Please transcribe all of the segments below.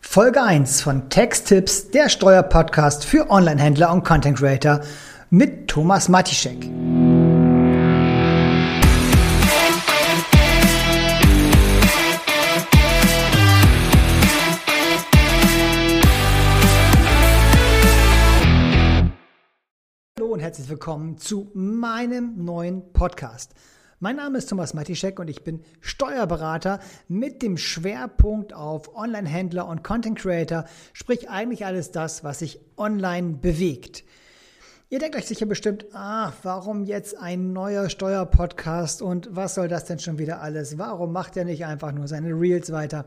Folge 1 von Texttips, der Steuerpodcast für Onlinehändler und Content Creator mit Thomas Matischek. Hallo und herzlich willkommen zu meinem neuen Podcast. Mein Name ist Thomas Matischek und ich bin Steuerberater mit dem Schwerpunkt auf Online-Händler und Content Creator, sprich eigentlich alles das, was sich online bewegt. Ihr denkt euch sicher bestimmt, ach, warum jetzt ein neuer Steuerpodcast und was soll das denn schon wieder alles? Warum macht er nicht einfach nur seine Reels weiter?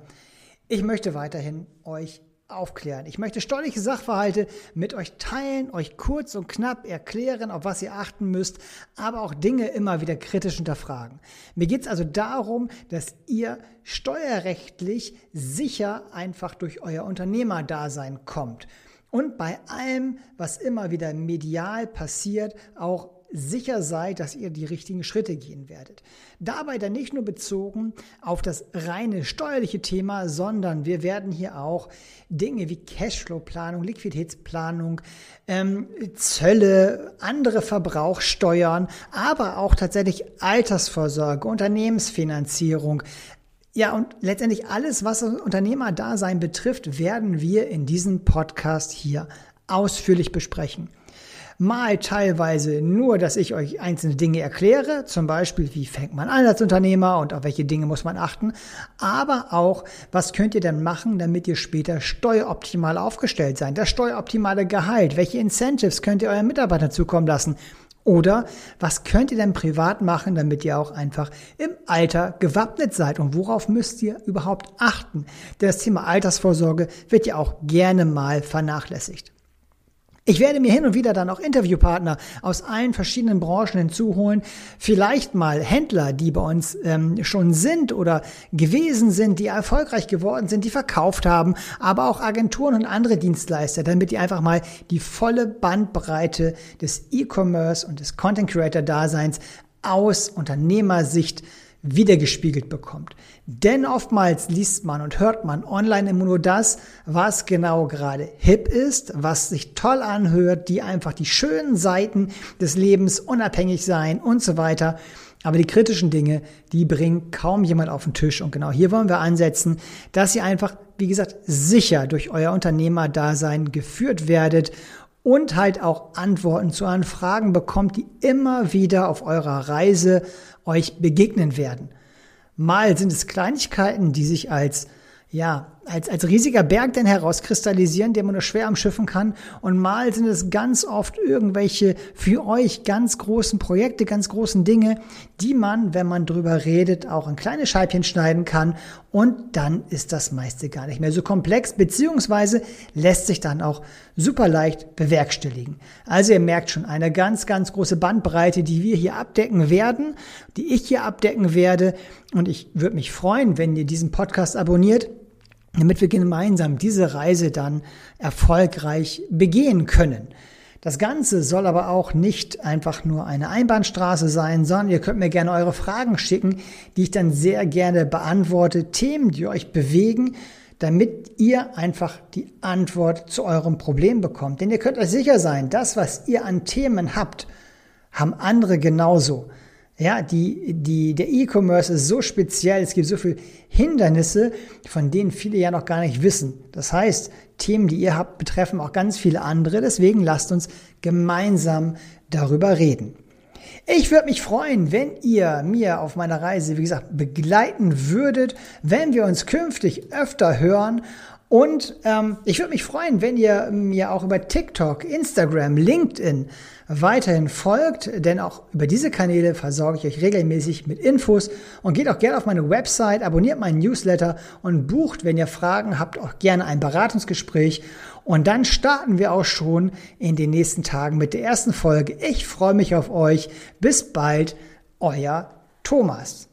Ich möchte weiterhin euch aufklären. Ich möchte steuerliche Sachverhalte mit euch teilen, euch kurz und knapp erklären, auf was ihr achten müsst, aber auch Dinge immer wieder kritisch hinterfragen. Mir geht es also darum, dass ihr steuerrechtlich sicher einfach durch euer Unternehmerdasein kommt und bei allem, was immer wieder medial passiert, auch sicher seid, dass ihr die richtigen Schritte gehen werdet. Dabei dann nicht nur bezogen auf das reine steuerliche Thema, sondern wir werden hier auch Dinge wie Cashflow-Planung, Liquiditätsplanung, ähm, Zölle, andere Verbrauchssteuern, aber auch tatsächlich Altersvorsorge, Unternehmensfinanzierung, ja, und letztendlich alles, was das Unternehmerdasein betrifft, werden wir in diesem Podcast hier ausführlich besprechen mal teilweise nur, dass ich euch einzelne Dinge erkläre, zum Beispiel, wie fängt man an als Unternehmer und auf welche Dinge muss man achten, aber auch, was könnt ihr denn machen, damit ihr später steueroptimal aufgestellt seid, das steueroptimale Gehalt, welche Incentives könnt ihr euren Mitarbeitern zukommen lassen, oder was könnt ihr denn privat machen, damit ihr auch einfach im Alter gewappnet seid? Und worauf müsst ihr überhaupt achten? Das Thema Altersvorsorge wird ja auch gerne mal vernachlässigt. Ich werde mir hin und wieder dann auch Interviewpartner aus allen verschiedenen Branchen hinzuholen. Vielleicht mal Händler, die bei uns ähm, schon sind oder gewesen sind, die erfolgreich geworden sind, die verkauft haben, aber auch Agenturen und andere Dienstleister, damit ihr einfach mal die volle Bandbreite des E-Commerce und des Content Creator Daseins aus Unternehmersicht wiedergespiegelt bekommt. Denn oftmals liest man und hört man online immer nur das, was genau gerade hip ist, was sich toll anhört, die einfach die schönen Seiten des Lebens unabhängig sein und so weiter. Aber die kritischen Dinge, die bringt kaum jemand auf den Tisch. Und genau hier wollen wir ansetzen, dass ihr einfach, wie gesagt, sicher durch euer Unternehmerdasein geführt werdet und halt auch Antworten zu euren Fragen bekommt, die immer wieder auf eurer Reise euch begegnen werden. Mal sind es Kleinigkeiten, die sich als ja, als, als riesiger Berg dann herauskristallisieren, den man nur schwer umschiffen kann. Und mal sind es ganz oft irgendwelche für euch ganz großen Projekte, ganz großen Dinge, die man, wenn man drüber redet, auch in kleine Scheibchen schneiden kann. Und dann ist das meiste gar nicht mehr so komplex, beziehungsweise lässt sich dann auch super leicht bewerkstelligen. Also ihr merkt schon eine ganz, ganz große Bandbreite, die wir hier abdecken werden, die ich hier abdecken werde. Und ich würde mich freuen, wenn ihr diesen Podcast abonniert damit wir gemeinsam diese Reise dann erfolgreich begehen können. Das Ganze soll aber auch nicht einfach nur eine Einbahnstraße sein, sondern ihr könnt mir gerne eure Fragen schicken, die ich dann sehr gerne beantworte, Themen, die euch bewegen, damit ihr einfach die Antwort zu eurem Problem bekommt. Denn ihr könnt euch sicher sein, das, was ihr an Themen habt, haben andere genauso. Ja, die, die, der E-Commerce ist so speziell, es gibt so viele Hindernisse, von denen viele ja noch gar nicht wissen. Das heißt, Themen, die ihr habt, betreffen auch ganz viele andere. Deswegen lasst uns gemeinsam darüber reden. Ich würde mich freuen, wenn ihr mir auf meiner Reise, wie gesagt, begleiten würdet, wenn wir uns künftig öfter hören und ähm, ich würde mich freuen, wenn ihr mir auch über TikTok, Instagram, LinkedIn weiterhin folgt, denn auch über diese Kanäle versorge ich euch regelmäßig mit Infos und geht auch gerne auf meine Website, abonniert meinen Newsletter und bucht, wenn ihr Fragen habt, auch gerne ein Beratungsgespräch. Und dann starten wir auch schon in den nächsten Tagen mit der ersten Folge. Ich freue mich auf euch. Bis bald, euer Thomas.